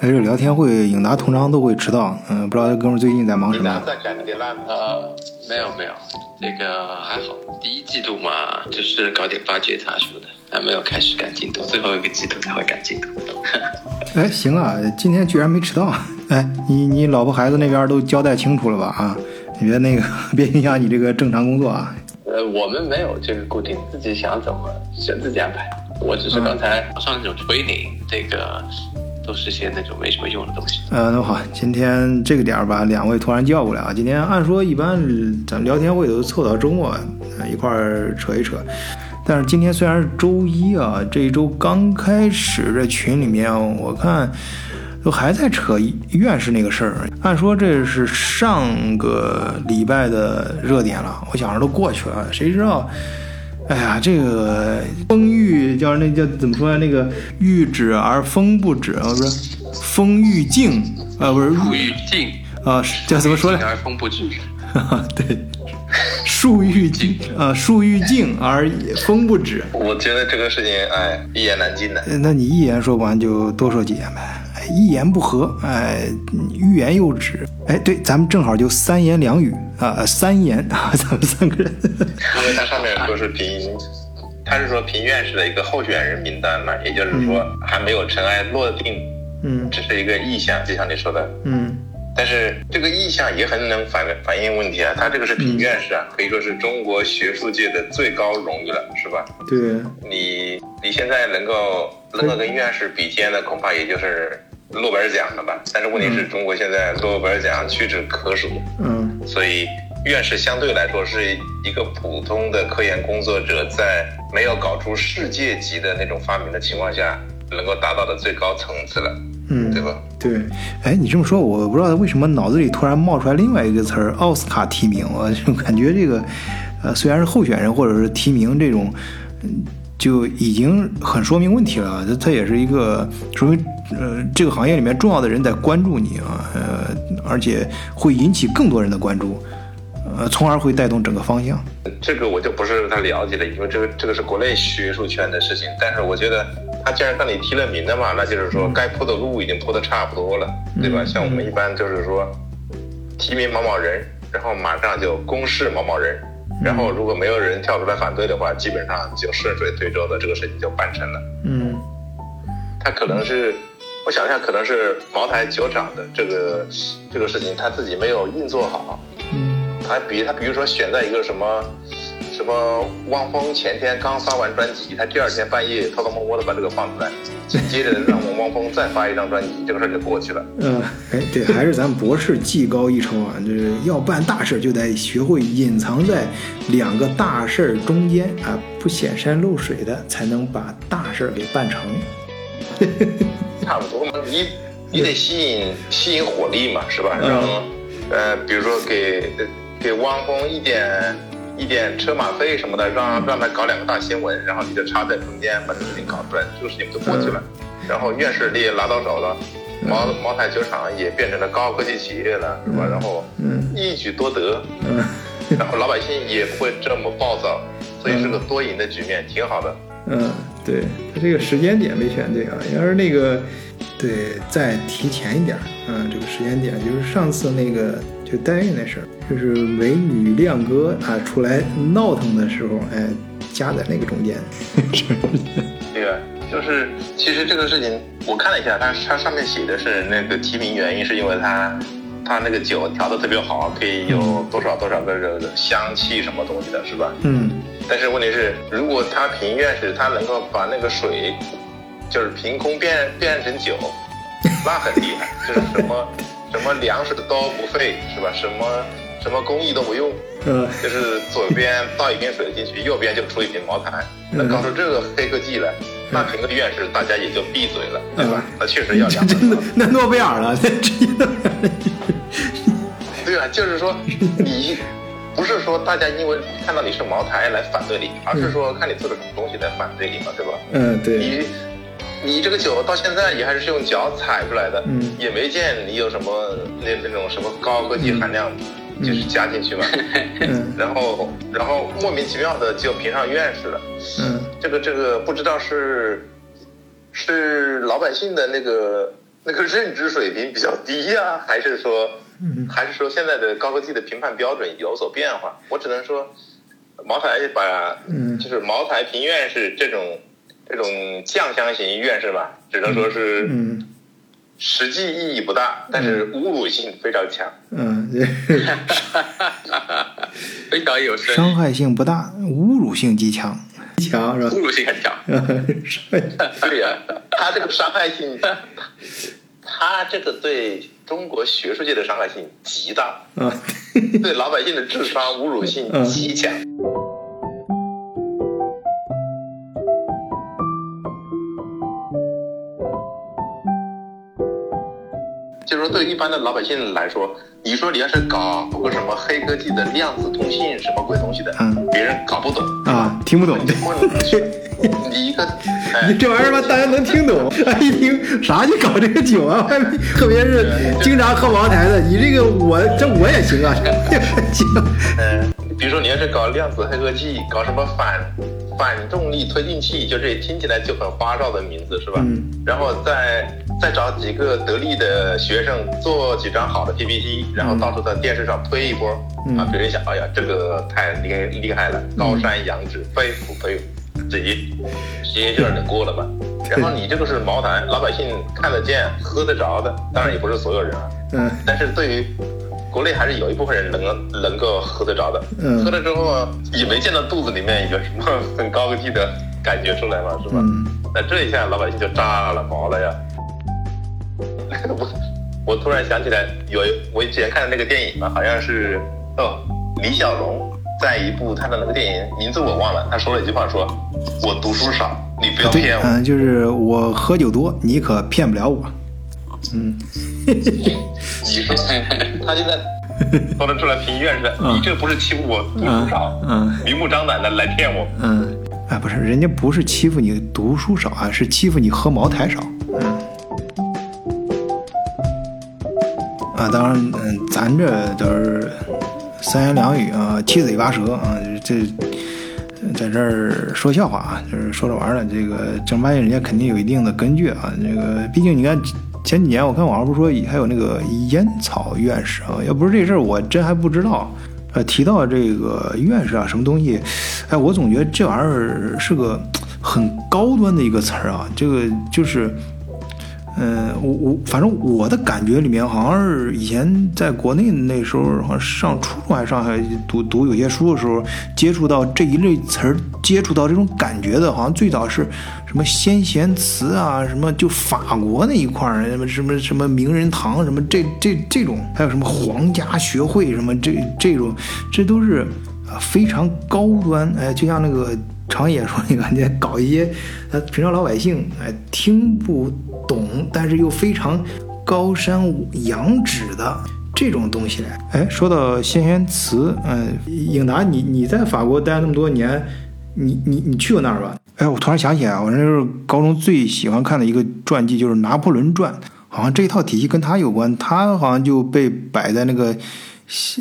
哎，这聊天会，影达通常都会迟到。嗯，不知道这哥们最近在忙什么？在赶点烂呃，没有没有，这个还好。第一季度嘛，就是搞点发掘查书的，还没有开始赶进度，最后一个季度才会赶进度。哎，行啊，今天居然没迟到。哎，你你老婆孩子那边都交代清楚了吧？啊，你别那个，别影响你这个正常工作啊。呃，我们没有这个固定，自己想怎么选自己安排。我只是刚才上那种推理，这个。都是些那种没什么用的东西。呃，那好，今天这个点儿把两位突然叫过来啊。今天按说一般咱聊天会都凑到周末一块儿扯一扯，但是今天虽然是周一啊，这一周刚开始，这群里面我看都还在扯院士那个事儿。按说这是上个礼拜的热点了，我想着都过去了，谁知道？哎呀，这个风欲叫那叫怎么说呀？那个欲止而风不止啊，不是风欲静啊，不是树欲静啊，叫怎么说呢？而风不止。对，树欲静啊，树欲静而风不止。我觉得这个事情，哎，一言难尽的。那你一言说不完，就多说几言呗。一言不合，哎，欲言又止，哎，对，咱们正好就三言两语啊，三言啊，咱们三个人。因为它上面说是评，他是说评院士的一个候选人名单嘛，也就是说还没有尘埃落定，嗯，只是一个意向，就像你说的，嗯，但是这个意向也很能反反映问题啊，他这个是评院士啊，可以说是中国学术界的最高荣誉了，是吧？对，你你现在能够能够跟院士比肩的，恐怕也就是。诺贝尔奖了吧？但是问题是中国现在诺贝尔奖屈指可数，嗯，所以院士相对来说是一个普通的科研工作者，在没有搞出世界级的那种发明的情况下，能够达到的最高层次了，嗯，对吧？对，哎，你这么说，我不知道为什么脑子里突然冒出来另外一个词儿——奥斯卡提名。我就感觉这个，呃，虽然是候选人或者是提名这种，就已经很说明问题了。它它也是一个说明。呃，这个行业里面重要的人在关注你啊，呃，而且会引起更多人的关注，呃，从而会带动整个方向。这个我就不是太了解了，因为这个这个是国内学术圈的事情。但是我觉得他既然让你提了名的嘛，那就是说该铺的路已经铺的差不多了，对吧？像我们一般就是说提名某某人，然后马上就公示某某人，然后如果没有人跳出来反对的话，基本上就顺水推舟的这个事情就办成了。嗯，他可能是。我想一下，可能是茅台酒厂的这个这个事情，他自己没有运作好。嗯，他比他比如说选在一个什么什么汪峰前天刚发完专辑，他第二天半夜偷偷摸摸的把这个放出来，紧接着让我们汪峰再发一张专辑，这个事儿就过去了。嗯，哎，对，还是咱博士技高一筹啊，就是要办大事就得学会隐藏在两个大事儿中间啊，不显山露水的，才能把大事儿给办成。差不多嘛，你你得吸引吸引火力嘛，是吧？让呃，比如说给给汪峰一点一点车马费什么的，让让他搞两个大新闻，然后你就插在中间把这个事情搞出来，这个事情就过去了。然后院士你也拿到手了，茅茅台酒厂也变成了高科技企业了，是吧？然后一举多得，然后老百姓也不会这么暴躁，所以是个多赢的局面，挺好的。嗯，对他这个时间点没选对啊，要是那个，对，再提前一点，嗯，这个时间点就是上次那个就代孕那事儿，就是美女亮哥啊出来闹腾的时候，哎，夹在那个中间。对 啊，就是其实这个事情我看了一下，它它上面写的是那个提名原因是因为它它那个酒调的特别好，可以有多少多少个这个香气什么东西的，是吧？嗯。但是问题是，如果他评院士，他能够把那个水，就是凭空变变成酒，那很厉害。就是什么什么粮食都不费，是吧？什么什么工艺都不用，嗯，就是左边倒一瓶水进去，右边就出一瓶茅台。能搞出这个黑科技来，那评个院士大家也就闭嘴了，对吧？那确实要两真的那诺贝尔了，对啊，就是说你。不是说大家因为看到你是茅台来反对你，而是说看你做了什么东西来反对你嘛，对吧？嗯，对。你你这个酒到现在也还是用脚踩出来的，嗯，也没见你有什么那那种什么高科技含量，就是加进去嘛。嗯。然后然后莫名其妙的就评上院士了。嗯。这个这个不知道是是老百姓的那个那个认知水平比较低呀、还是说，嗯还是说现在的高科技的评判标准有所变化？我只能说，茅台把，嗯就是茅台评院士这种这种酱香型院士吧，只能说是嗯实际意义不大，但是侮辱性非常强。嗯，非常有深伤害性不大，侮辱性极强，强是吧？侮辱性很强。对呀、他这个伤害性，他这个对中国学术界的伤害性极大，啊，对老百姓的智商侮辱性极强。就是说，对于一般的老百姓来说，你说你要是搞个什么黑科技的量子通信什么鬼东西的，嗯别人搞不懂。啊，听不懂。你一个，哎你，这玩意儿吧，大家能听懂。哎，一听啥就搞这个酒啊，特别是经常喝茅台的，你这个我这我也行啊，行。嗯，比如说你要是搞量子黑科技，搞什么反反重力推进器，就这听起来就很花哨的名字是吧？嗯。然后再再找几个得力的学生做几张好的 PPT，然后到处在电视上推一波，嗯啊，别人想，哎呀，这个太厉厉害了，高山仰止，佩服佩服，自己直接就让你过了嘛。然后你这个是茅台，老百姓看得见、喝得着的，当然也不是所有人啊。嗯但是对于国内还是有一部分人能够能够喝得着的，嗯喝了之后也没见到肚子里面有什么很高科技的感觉出来嘛，是吧？嗯那这一下老百姓就炸了毛了呀！我 我突然想起来，有我以前看的那个电影嘛，好像是哦，李小龙在一部他的那个电影名字我忘了，他说了一句话说：“我读书少，你不要，骗我。嗯，就是我喝酒多，你可骗不了我。嗯，你 说他现在说得出来评院士，嗯你这不是欺负我读书少，嗯明目张胆的来骗我。嗯，哎，不是，人家不是欺负你读书少啊，是欺负你喝茅台少。嗯。啊，当然，嗯，咱这都是三言两语啊，七嘴八舌啊，这在这儿说笑话啊，就是说着玩儿的。这个正儿八经，人家肯定有一定的根据啊。这个毕竟你看前几年，我看网上不是说还有那个烟草院士啊，要不是这事儿，我真还不知道。呃，提到这个院士啊，什么东西，哎，我总觉得这玩意儿是个很高端的一个词儿啊。这个就是，嗯、我我反正我的感觉里面，好像是以前在国内那时候，好像上初中还上海读读有些书的时候，接触到这一类词儿，接触到这种感觉的，好像最早是什么先贤祠啊，什么就法国那一块儿，什么什么什么名人堂，什么这这这种，还有什么皇家学会什么这这种，这都是啊非常高端，哎，就像那个常野说那个，你搞一些呃平常老百姓哎听不懂，但是又非常高山仰止的这种东西来。哎，说到先贤祠，嗯、颖达，你你在法国待那么多年，你你你去过那儿吧？哎，我突然想起来，我那时候高中最喜欢看的一个传记就是《拿破仑传》，好像这一套体系跟他有关，他好像就被摆在那个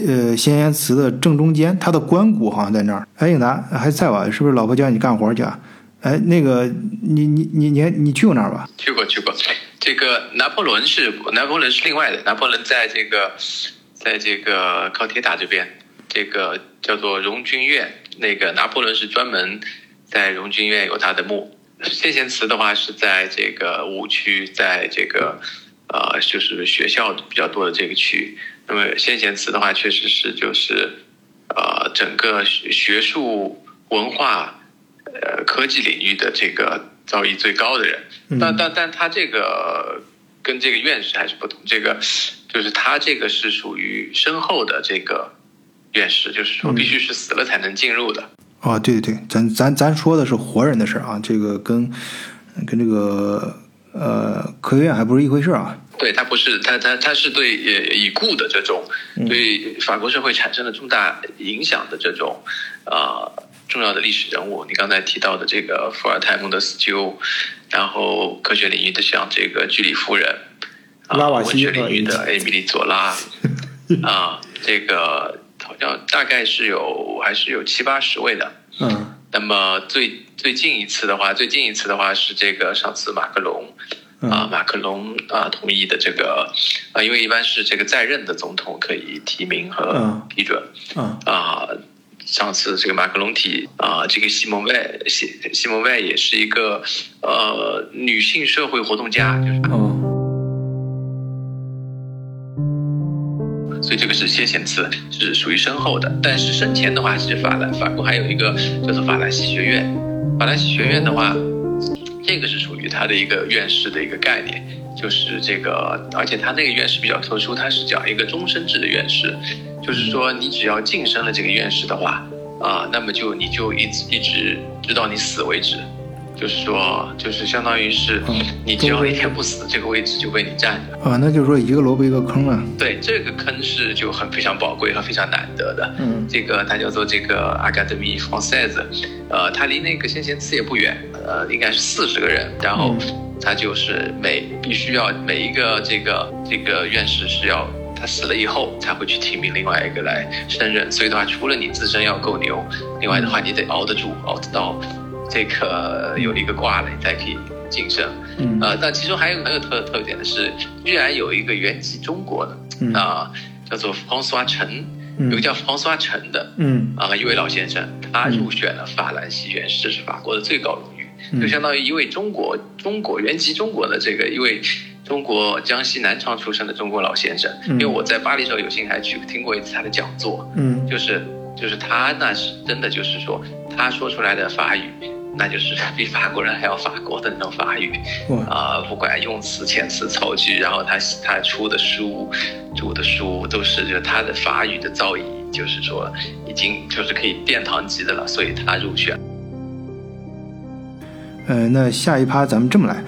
呃先贤祠的正中间，他的棺椁好像在那儿。哎，颖达还在吧？是不是老婆叫你干活去啊？哎，那个你你你你你去过那儿吧？去过去过，这个拿破仑是拿破仑是另外的，拿破仑在这个在这个靠铁塔这边，这个叫做荣军院，那个拿破仑是专门在荣军院有他的墓。先贤祠的话是在这个五区，在这个呃就是学校比较多的这个区。那么先贤祠的话，确实是就是呃整个学学术文化呃科技领域的这个造诣最高的人。嗯但但但他这个跟这个院士还是不同，这个就是他这个是属于深厚的这个院士，就是说必须是死了才能进入的。哦，对对对，咱咱咱说的是活人的事儿啊，这个跟跟这个呃科学院还不是一回事儿啊。对他不是他他他是对呃已故的这种对法国社会产生了重大影响的这种呃重要的历史人物。你刚才提到的这个伏尔泰、孟德斯鸠，然后科学领域的像这个居里夫人，啊文学领域的艾米丽佐拉，啊，这个好像大概是有还是有七八十位的。嗯那么最最近一次的话，最近一次的话是这个上次马克龙啊，马克龙啊同意的这个啊，因为一般是这个在任的总统可以提名和批准啊啊。上次这个马克龙提啊，这个西蒙外西西蒙外也是一个呃女性社会活动家，就是哦，所以这个是先贤祠是属于身后的，但是生前的话是法兰法国还有一个叫做法兰西学院，法兰西学院的话，这个是属于他的一个院士的一个概念，就是这个，而且他那个院士比较特殊，他是讲一个终身制的院士。就是说，你只要晋升了这个院士的话，啊，那么就你就一直一直直到你死为止。就是说，就是相当于是，你只要一天不死，这个位置就被你占着。啊，那就是说一个萝卜一个坑啊。对，这个坑是就很非常宝贵和非常难得的。嗯，这个它叫做这个 Academy Française，呃，它离那个先贤祠也不远，呃，应该是四十个人。然后它就是每必须要每一个这个这个院士是要。他死了以后才会去提名另外一个来升任，所以的话，除了你自身要够牛，另外的话，你得熬得住，熬得到这个有一个挂了，你才可以晋升。嗯，呃，但其中还有很有特特点的是，居然有一个原籍中国的啊，叫做方苏阿陈，有个叫方苏阿陈的，嗯，啊，一位老先生，他入选了法兰西院士，这是法国的最高荣誉，就相当于一位中国中国原籍中国的这个一位。中国江西南昌出生的中国老先生，因为我在巴黎时候有幸还去听过一次他的讲座，嗯，就是就是他那是真的就是说他说出来的法语，那就是比法国人还要法国的那种法语，啊，不管用词、遣词、造句，然后他他出的书、读的书都是就他的法语的造诣，就是说已经就是可以殿堂级的了，所以他入选。呃，那下一趴咱们这么来。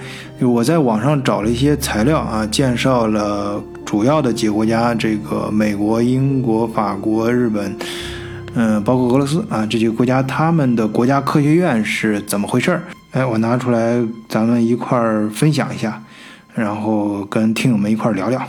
我在网上找了一些材料啊，介绍了主要的几个国家，这个美国、英国、法国、日本，嗯，包括俄罗斯啊这几个国家，他们的国家科学院是怎么回事儿？哎，我拿出来咱们一块儿分享一下，然后跟听友们一块儿聊聊。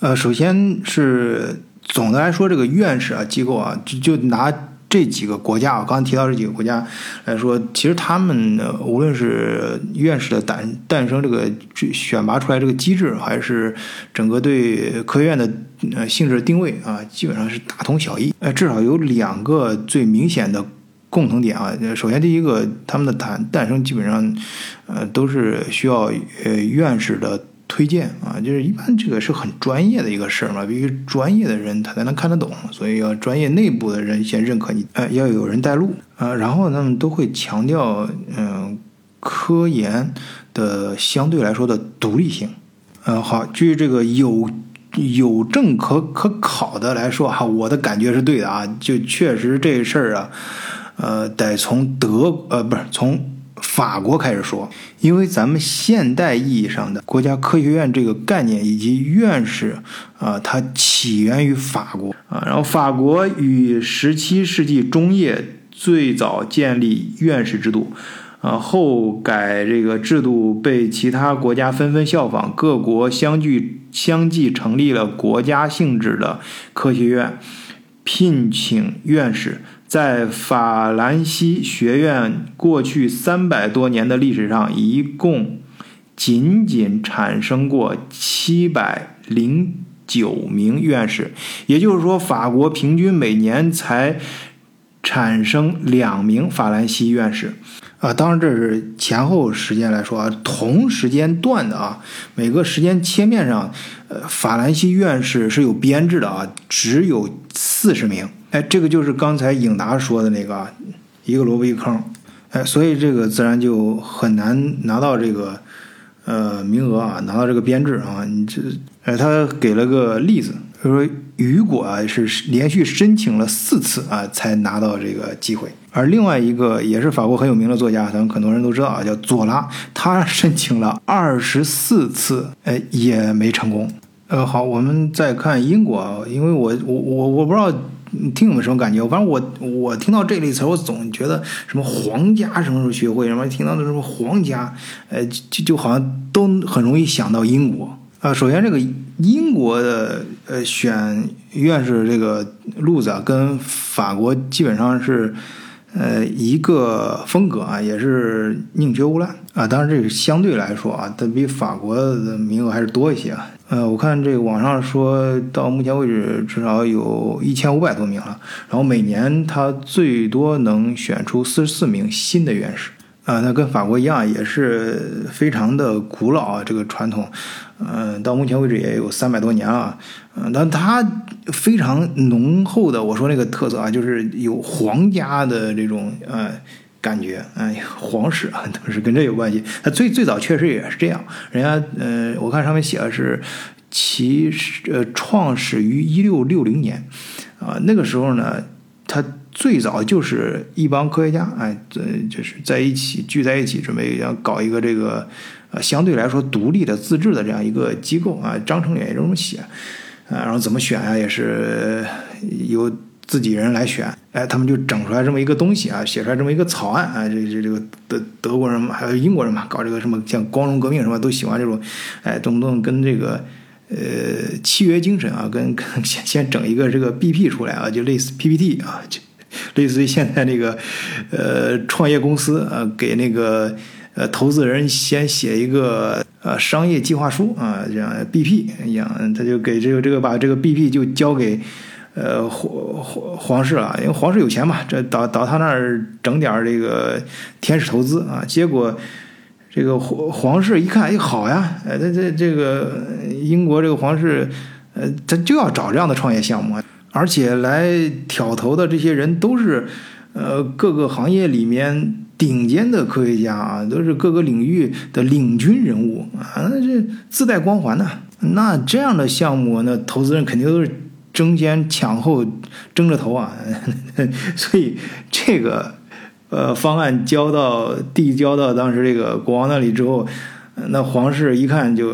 呃，首先是总的来说，这个院士啊机构啊，就就拿。这几个国家啊，刚刚提到这几个国家来说，其实他们无论是院士的诞诞生，这个选拔出来这个机制，还是整个对科学院的呃性质定位啊，基本上是大同小异。呃，至少有两个最明显的共同点啊。首先，第一个，他们的诞诞生基本上呃都是需要呃院士的。推荐啊，就是一般这个是很专业的一个事儿嘛，必须专业的人他才能看得懂，所以要专业内部的人先认可你，呃，要有人带路啊，然后他们都会强调，嗯，科研的相对来说的独立性，呃，好，据这个有有证可可考的来说哈，我的感觉是对的啊，就确实这事儿啊，呃，得从德呃不是从。法国开始说，因为咱们现代意义上的国家科学院这个概念以及院士啊，它起源于法国啊。然后法国于十七世纪中叶最早建立院士制度啊，后改这个制度被其他国家纷纷效仿，各国相继相继成立了国家性质的科学院，聘请院士。在法兰西学院过去三百多年的历史上，一共仅仅产生过七百零九名院士，也就是说，法国平均每年才产生两名法兰西院士。啊，当然这是前后时间来说啊，同时间段的啊，每个时间切面上，呃，法兰西院士是有编制的啊，只有四十名。哎，这个就是刚才颖达说的那个，一个萝卜一个坑，哎，所以这个自然就很难拿到这个呃名额啊，拿到这个编制啊。你这，哎，他给了个例子，他说雨果啊是连续申请了四次啊才拿到这个机会，而另外一个也是法国很有名的作家，咱们很多人都知道啊，叫左拉，他申请了二十四次，哎，也没成功。呃，好，我们再看英国啊，因为我我我我不知道。听你们什么感觉？反正我我听到这类词，我总觉得什么皇家什么时候学会什么，听到的什么皇家，呃，就就好像都很容易想到英国啊。首先，这个英国的呃选院士这个路子啊，跟法国基本上是呃一个风格啊，也是宁缺毋滥啊，当然这个相对来说啊，它比法国的名额还是多一些啊。呃，我看这个网上说到目前为止至少有一千五百多名了，然后每年它最多能选出四十四名新的院士。啊，那跟法国一样，也是非常的古老啊，这个传统，嗯，到目前为止也有三百多年了。嗯，但它非常浓厚的，我说那个特色啊，就是有皇家的这种呃感觉，哎，皇室啊都是跟这有关系。它最最早确实也是这样，人家呃，我看上面写的是其呃创始于一六六零年，啊，那个时候呢，它。最早就是一帮科学家，哎，这就是在一起聚在一起，准备要搞一个这个呃相对来说独立的自治的这样一个机构啊。章程里也这么写，啊，然后怎么选啊，也是由自己人来选，哎，他们就整出来这么一个东西啊，写出来这么一个草案啊。这这这个德德国人嘛，还有英国人嘛，搞这个什么像光荣革命什么都喜欢这种，哎，动不动跟这个呃契约精神啊，跟跟先先整一个这个 BP 出来啊，就类似 PPT 啊，就。类似于现在那个，呃，创业公司啊，给那个呃投资人先写一个呃商业计划书啊，这样 BP 一样，他就给这个这个把这个 BP 就交给呃皇皇皇室了，因为皇室有钱嘛，这到到他那儿整点这个天使投资啊，结果这个皇皇室一看，哎，好呀，呃，这这这个英国这个皇室，呃，他就要找这样的创业项目。而且来挑头的这些人都是，呃，各个行业里面顶尖的科学家啊，都是各个领域的领军人物啊，那这自带光环的。那这样的项目，那投资人肯定都是争先抢后争着投啊。所以这个呃方案交到递交到当时这个国王那里之后，那皇室一看就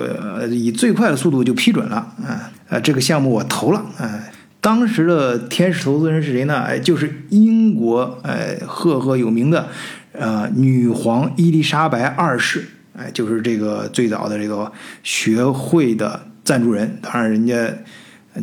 以最快的速度就批准了啊啊，这个项目我投了啊。当时的天使投资人是谁呢？哎，就是英国哎赫赫有名的，呃，女皇伊丽莎白二世，哎，就是这个最早的这个学会的赞助人。当然，人家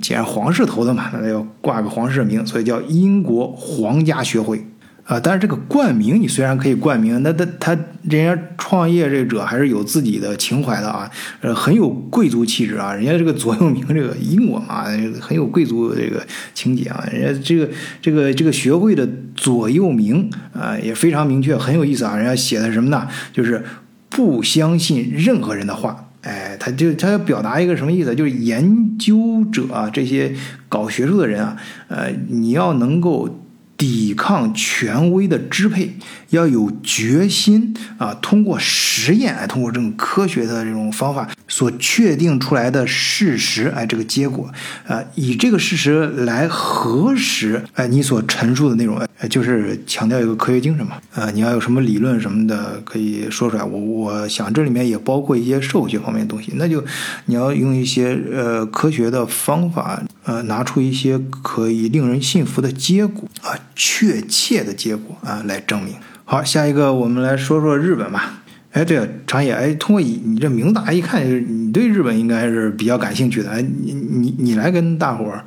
既然皇室投的嘛，那要挂个皇室名，所以叫英国皇家学会。啊，但是这个冠名你虽然可以冠名，那他他人家创业这者还是有自己的情怀的啊，呃，很有贵族气质啊。人家这个左右铭，这个英国嘛，很有贵族这个情节啊。人家这个这个这个学会的左右铭啊，也非常明确，很有意思啊。人家写的什么呢？就是不相信任何人的话。哎，他就他要表达一个什么意思？就是研究者啊，这些搞学术的人啊，呃，你要能够。抵抗权威的支配，要有决心啊！通过实验，通过这种科学的这种方法所确定出来的事实，哎，这个结果，啊，以这个事实来核实，哎，你所陈述的内容，哎，就是强调一个科学精神嘛，啊，你要有什么理论什么的可以说出来。我我想这里面也包括一些社会学方面的东西，那就你要用一些呃科学的方法，呃，拿出一些可以令人信服的结果啊。确切的结果啊，来证明。好，下一个我们来说说日本吧。哎，对了，长野，哎，通过你你这名字，大一看就是你对日本应该是比较感兴趣的。哎，你你你来跟大伙儿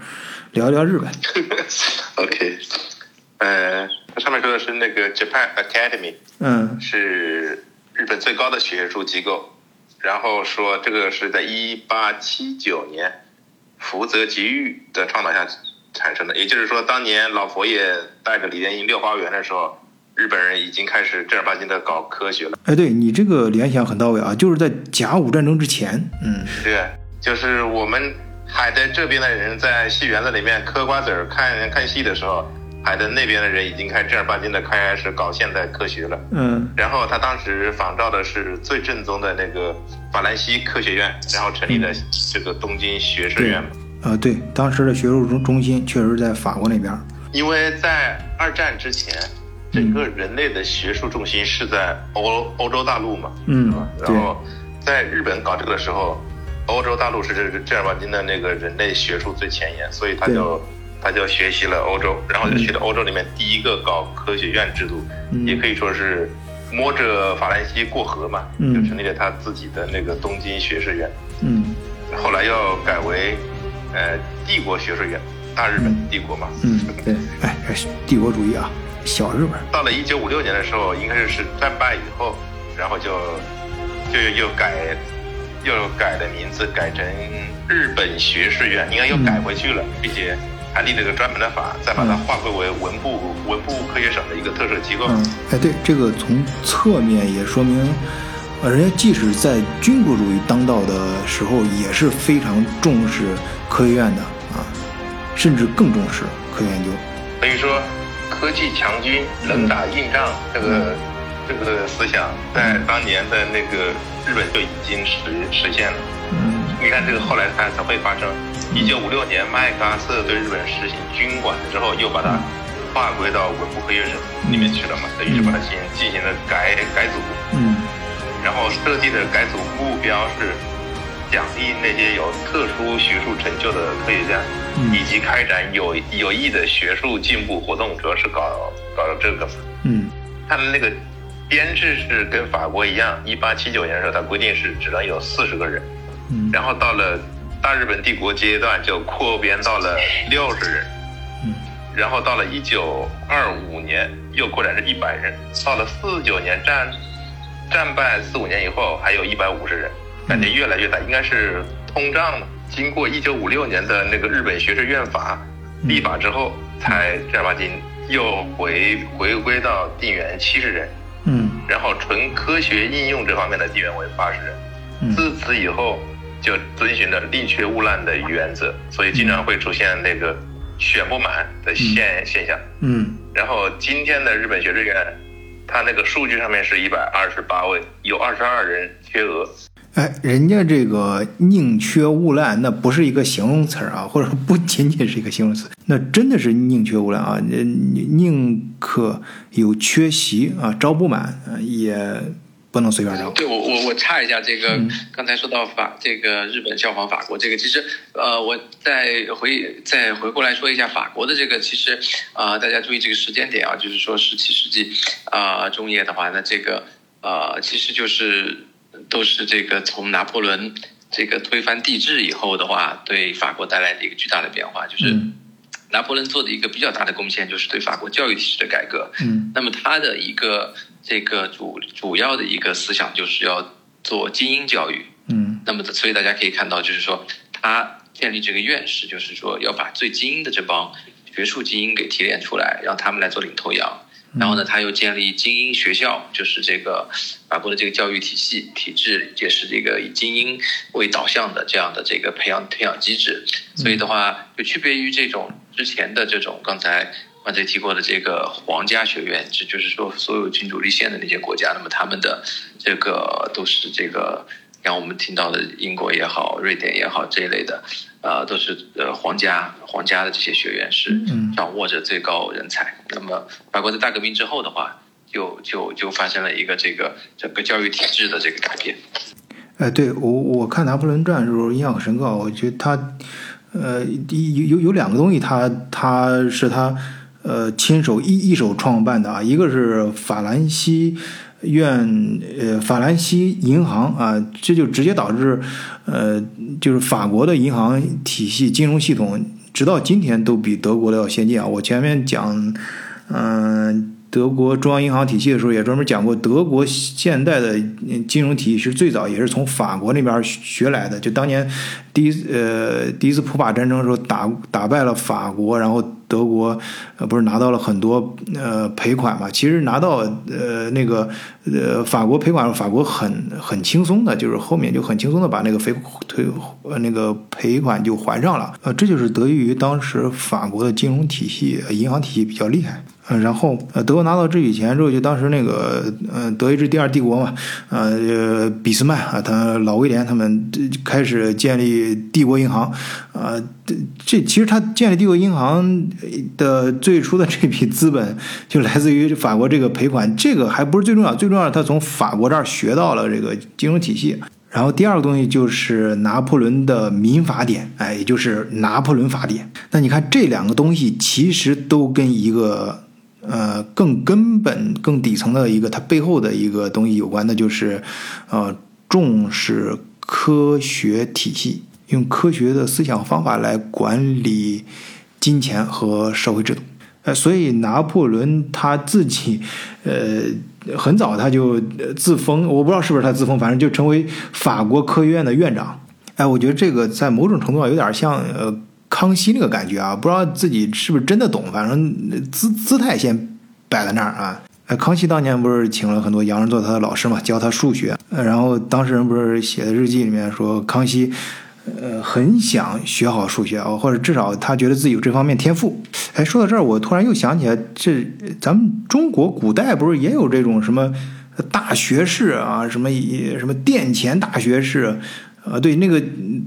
聊聊日本。OK，呃，它上面说的是那个 Japan Academy，嗯，是日本最高的学术机构。然后说这个是在一八七九年福泽吉裕的倡导下。产生的，也就是说，当年老佛爷带着李莲英遛花园的时候，日本人已经开始正儿八经的搞科学了。哎，对你这个联想很到位啊，就是在甲午战争之前，嗯，对，就是我们海的这边的人在戏园子里面嗑瓜子儿看看戏的时候，海的那边的人已经开始正儿八经的开始搞现代科学了。嗯，然后他当时仿照的是最正宗的那个法兰西科学院，然后成立了这个东京学士院。呃，对，当时的学术中中心确实在法国那边，因为在二战之前，整个人类的学术重心是在欧欧洲大陆嘛，嗯，然后在日本搞这个的时候，欧洲大陆是这正儿八经的那个人类学术最前沿，所以他就他就学习了欧洲，然后就去了欧洲里面第一个搞科学院制度，也可以说是摸着法兰西过河嘛，就成立了他自己的那个东京学士院，嗯，后来又改为。呃，帝国学术院，大日本帝国嘛。嗯，对，哎，帝国主义啊，小日本。到了一九五六年的时候，应该是是战败以后，然后就就又改又改了名字，改成日本学士院，应该又改回去了，并且还立了个专门的法，再把它划归为文部文部科学省的一个特设机构。嗯，哎，对，这个从侧面也说明，呃，人家即使在军国主义当道的时候，也是非常重视科学院的啊，甚至更重视科学研究。等于说，科技强军能打硬仗，这个这个思想在当年的那个日本就已经实实现了。嗯你看这个后来它才会发生。一九五六年麦克阿瑟对日本实行军管之后，又把它划归到文部科学省里面去了嘛，等于是把它进进行了改改组。嗯然后设计的改组目标是奖励那些有特殊学术成就的科学家，嗯。以及开展有有益的学术进步活动，主要是搞搞这个。嗯。他们那个编制是跟法国一样，一八七九年的时候，他规定是只能有四十个人，嗯。然后到了大日本帝国阶段就扩编到了 六十人，嗯。然后到了一九二五年又扩展至一百人，到了四九年战战败四五年以后还有一百五十人，感觉越来越大，应该是通胀了。经过一九五六年的那个日本学士院法立法之后，才正儿八经又回回归到定员七十人，嗯然后纯科学应用这方面的定员为八十人。嗯自此以后就遵循了宁缺毋滥的原则，所以经常会出现那个选不满的现现象。嗯然后今天的日本学士院，它那个数据上面是一百二十八位，有二十二人缺额。哎，人家这个宁缺毋滥，那不是一个形容词儿啊，或者说不仅仅是一个形容词，那真的是宁缺毋滥啊，呃宁可有缺席啊，招不满，呃也不能随便招。对我我我插一下，这个嗯刚才说到法这个日本效仿法国这个，其实呃，我再回再回过来说一下法国的这个，其实啊、呃大家注意这个时间点啊，就是说十七世纪啊、呃中叶的话，那这个呃其实就是都是这个从拿破仑这个推翻帝制以后的话，对法国带来的一个巨大的变化，就是嗯拿破仑做的一个比较大的贡献，就是对法国教育体制的改革。嗯那么他的一个这个主主要的一个思想就是要做精英教育。嗯那么所以大家可以看到，就是说他建立这个院士，就是说要把最精英的这帮学术精英给提炼出来，让他们来做领头羊。然后呢，他又建立精英学校，就是这个法国的这个教育体系体制，也是这个以精英为导向的这样的这个培养培养机制。所以的话，就区别于这种之前的这种刚才刚才提过的这个皇家学院，这就是说所有君主立宪的那些国家，那么他们的这个都是这个像我们听到的英国也好、瑞典也好这一类的，呃，都是呃皇家皇家的这些学院是嗯掌握着最高人才。那么法国在大革命之后的话，就就就发生了一个这个整个教育体制的这个改变。哎，对我我看《拿破仑传》的时候印象很深刻，我觉得他，呃，有有有两个东西他，他是他呃亲手一一手创办的啊，一个是法兰西院呃法兰西银行啊，这就直接导致呃就是法国的银行体系金融系统直到今天都比德国的要先进啊。我前面讲嗯。德国中央银行体系的时候，也专门讲过，德国现代的金融体系是最早也是从法国那边学来的。就当年第一呃第一次普法战争的时候打打败了法国，然后德国呃不是拿到了很多呃赔款嘛？其实拿到呃那个呃法国赔款，法国很很轻松的，就是后面就很轻松的把那个赔退呃那个赔款就还上了。呃，这就是得益于当时法国的金融体系、银行体系比较厉害。呃，然后呃，德国拿到这笔钱之后，就当时那个呃，德意志第二帝国嘛，呃，俾斯麦啊，他老威廉他们开始建立帝国银行，啊、这这其实他建立帝国银行的最初的这笔资本就来自于法国这个赔款，这个还不是最重要，最重要的他从法国这儿学到了这个金融体系。然后第二个东西就是拿破仑的民法典，哎，也就是拿破仑法典。那你看这两个东西其实都跟一个呃更根本、更底层的一个它背后的一个东西有关，那就是呃重视科学体系，用科学的思想方法来管理金钱和社会制度。呃，所以拿破仑他自己，呃，很早他就自封，我不知道是不是他自封，反正就成为法国科学院的院长。哎，我觉得这个在某种程度上有点像呃康熙那个感觉啊，不知道自己是不是真的懂，反正姿姿态先摆在那儿啊。哎，康熙当年不是请了很多洋人做他的老师嘛，教他数学。然后当事人不是写的日记里面说，康熙。呃，很想学好数学啊，或者至少他觉得自己有这方面天赋。哎，说到这儿，我突然又想起来，这咱们中国古代不是也有这种什么大学士啊，什么什么殿前大学士啊？对，那个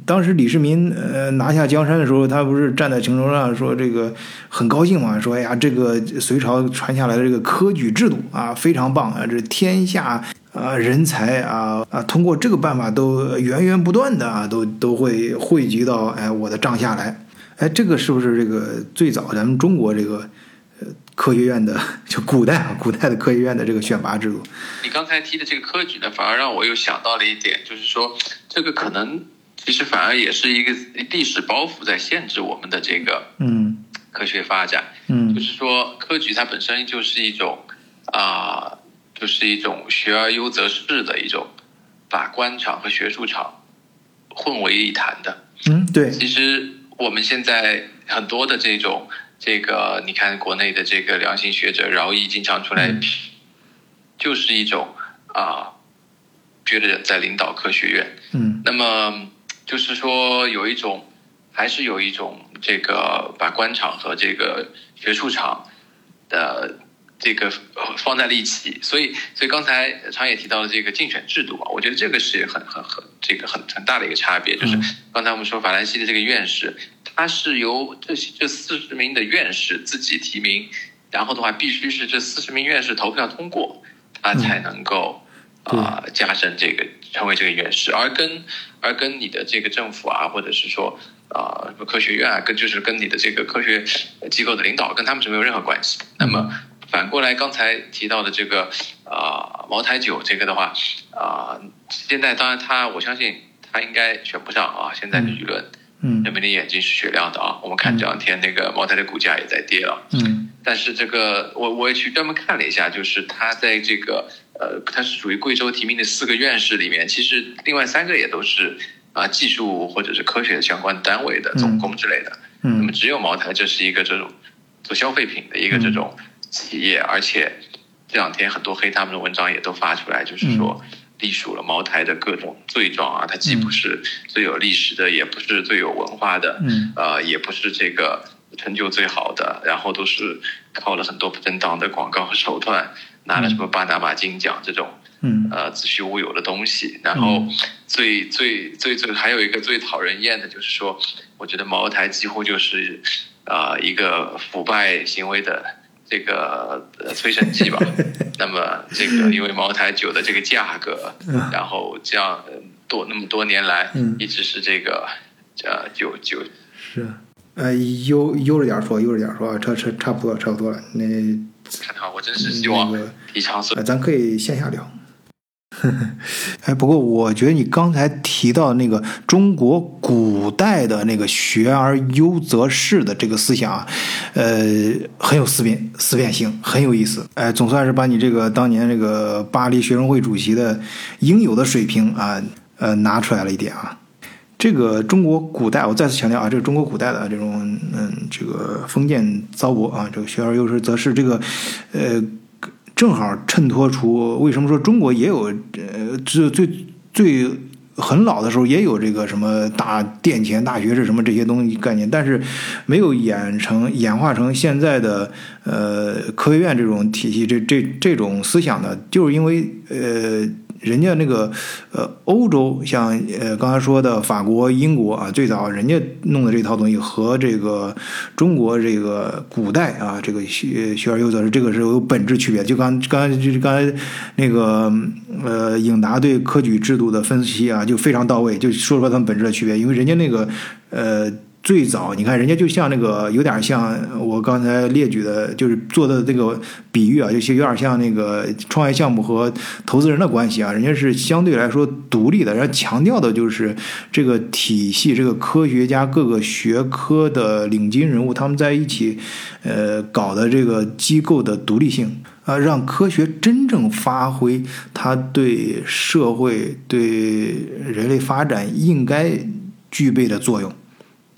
当时李世民呃拿下江山的时候，他不是站在城楼上说这个很高兴嘛，说哎呀，这个隋朝传下来的这个科举制度啊，非常棒啊，这天下。啊，人才啊啊，通过这个办法都源源不断的啊，都都会汇集到哎我的帐下来，哎，这个是不是这个最早咱们中国这个科学院的就古代啊古代的科学院的这个选拔制度？你刚才提的这个科举呢，反而让我又想到了一点，就是说这个可能其实反而也是一个历史包袱在限制我们的这个嗯科学发展，嗯，就是说科举它本身就是一种啊。就是一种学而优则仕的一种，把官场和学术场混为一谈的。嗯，对。其实我们现在很多的这种这个，你看国内的这个良心学者饶毅经常出来，就是一种啊，觉得在领导科学院。嗯。那么就是说有一种，还是有一种这个把官场和这个学术场的。这个放在了一起，所以所以刚才常也提到了这个竞选制度啊，我觉得这个是很很很这个很很大的一个差别，就是刚才我们说法兰西的这个院士，他是由这这四十名的院士自己提名，然后的话必须是这四十名院士投票通过，他才能够啊加深这个成为这个院士，而跟而跟你的这个政府啊，或者是说啊什么科学院啊，跟就是跟你的这个科学机构的领导，跟他们是没有任何关系，那么。反过来，刚才提到的这个啊，茅台酒这个的话啊，现在当然他，我相信他应该选不上啊。现在的舆论，嗯，人民的眼睛是雪亮的啊。我们看这两天那个茅台的股价也在跌了，嗯。但是这个我我也去专门看了一下，就是他在这个呃，他是属于贵州提名的四个院士里面，其实另外三个也都是啊技术或者是科学相关单位的总工之类的，嗯。那么只有茅台这是一个这种做消费品的一个这种。企业，而且这两天很多黑他们的文章也都发出来，就是说，隶属了茅台的各种罪状啊，它既不是最有历史的，也不是最有文化的，呃，也不是这个成就最好的，然后都是靠了很多不正当的广告和手段，拿了什么巴拿马金奖这种，呃，子虚乌有的东西。然后最最最最还有一个最讨人厌的就是说，我觉得茅台几乎就是啊一个腐败行为的。这个催生剂吧，那么这个因为茅台酒的这个价格，然后这样多那么多年来，一直是这个呃酒酒。是。呃悠悠着点说，悠着点说，差差差不多差不多了。那我真是希望提倡是，咱可以线下聊。哎，不过我觉得你刚才提到那个中国古代的那个“学而优则仕”的这个思想啊，呃，很有思辨思辨性，很有意思。哎，总算是把你这个当年这个巴黎学生会主席的应有的水平啊，呃，拿出来了一点啊。这个中国古代，我再次强调啊，这个中国古代的这种嗯，这个封建糟粕啊，这个“学而优则仕”这个，呃。正好衬托出为什么说中国也有呃最最最很老的时候也有这个什么大殿前大学士什么这些东西概念，但是没有演成演化成现在的呃科学院这种体系这这这种思想呢，就是因为呃。人家那个呃，欧洲像呃刚才说的法国、英国啊，最早人家弄的这套东西和这个中国这个古代啊，这个学学而优则仕，这个是有本质区别。就刚刚就是刚才那个呃，颖达对科举制度的分析啊，就非常到位，就说出他们本质的区别。因为人家那个呃最早你看人家就像那个有点像我刚才列举的，就是做的这个比喻啊，就有点像那个创业项目和投资人的关系啊，人家是相对来说独立的，人家强调的就是这个体系，这个科学家各个学科的领军人物他们在一起，呃，搞的这个机构的独立性啊，让科学真正发挥它对社会、对人类发展应该具备的作用。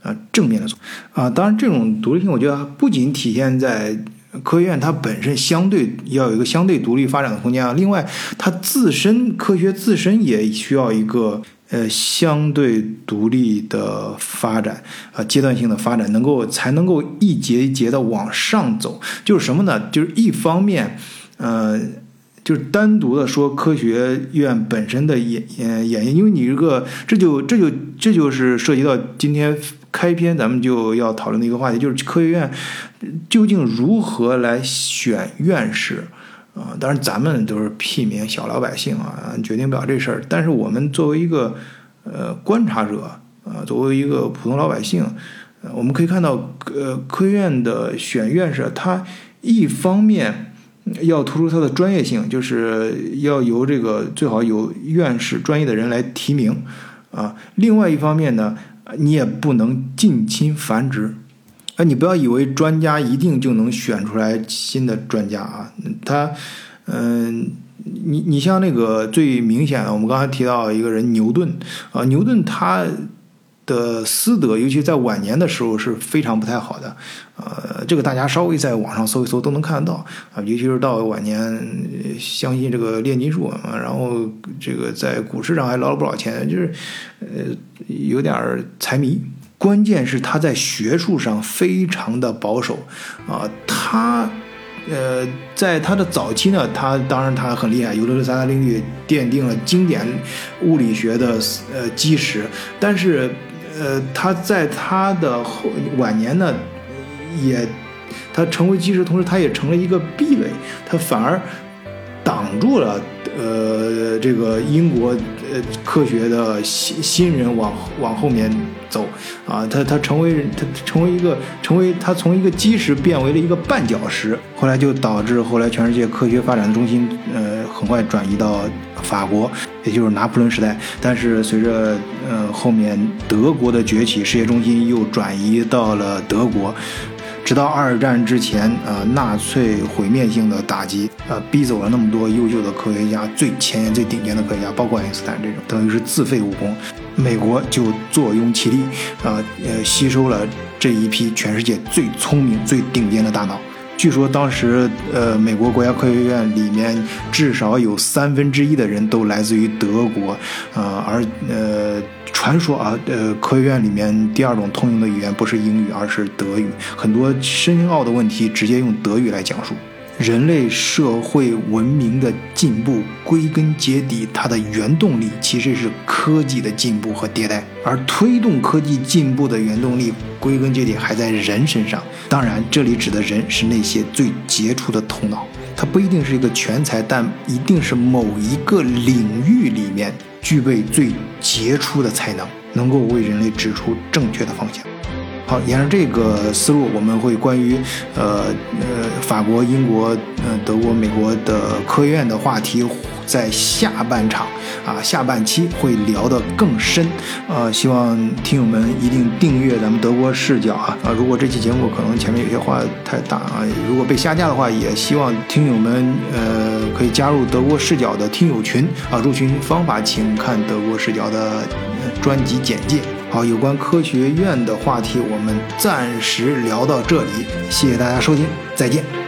啊，正面的作啊，当然这种独立性，我觉得不仅体现在科学院它本身相对要有一个相对独立发展的空间啊，另外它自身科学自身也需要一个呃相对独立的发展啊，阶段性的发展，能够才能够一节一节的往上走。就是什么呢？就是一方面，呃。就是单独的说科学院本身的演演演，因为你这个这就这就这就是涉及到今天开篇咱们就要讨论的一个话题，就是科学院究竟如何来选院士啊？当然咱们都是屁民小老百姓啊，决定不了这事儿。但是我们作为一个呃观察者啊，作为一个普通老百姓，我们可以看到呃科学院的选院士，他一方面。要突出他的专业性，就是要由这个最好有院士专业的人来提名啊。另外一方面呢，你也不能近亲繁殖啊。你不要以为专家一定就能选出来新的专家啊。他，嗯，你你像那个最明显的，我们刚才提到一个人牛顿啊，牛顿他。的私德，尤其在晚年的时候是非常不太好的，呃，这个大家稍微在网上搜一搜都能看得到啊，尤其是到晚年相信这个炼金术啊，然后这个在股市上还捞了不少钱，就是呃有点财迷。关键是他在学术上非常的保守啊，他呃在他的早期呢，他当然他很厉害，尤德三大定律奠定了经典物理学的呃基石，但是。呃，他在他的后晚年呢，也他成为基石，同时他也成了一个壁垒，他反而挡住了呃这个英国呃科学的新新人往往后面走啊，他他成为他成为一个成为他从一个基石变为了一个绊脚石，后来就导致后来全世界科学发展的中心呃很快转移到。法国，也就是拿破仑时代，但是随着呃后面德国的崛起，世界中心又转移到了德国，直到二战之前，呃纳粹毁灭性的打击，呃逼走了那么多优秀的科学家，最前沿、最顶尖的科学家，包括爱因斯坦这种，等于是自废武功，美国就坐拥其利，啊呃吸收了这一批全世界最聪明、最顶尖的大脑。据说当时，呃，美国国家科学院里面至少有三分之一的人都来自于德国，啊，而呃，传说啊，呃，科学院里面第二种通用的语言不是英语，而是德语，很多深奥的问题直接用德语来讲述。人类社会文明的进步，归根结底，它的原动力其实是科技的进步和迭代，而推动科技进步的原动力，归根结底还在人身上。当然，这里指的人是那些最杰出的头脑，他不一定是一个全才，但一定是某一个领域里面具备最杰出的才能，能够为人类指出正确的方向。好，沿着这个思路，我们会关于呃呃法国、英国、呃德国、美国的科学院的话题，在下半场啊下半期会聊得更深。呃，希望听友们一定订阅咱们德国视角啊啊！如果这期节目可能前面有些话太大啊，如果被下架的话，也希望听友们呃可以加入德国视角的听友群啊。入群方法请看德国视角的专辑简介。好，有关科学院的话题，我们暂时聊到这里，谢谢大家收听，再见。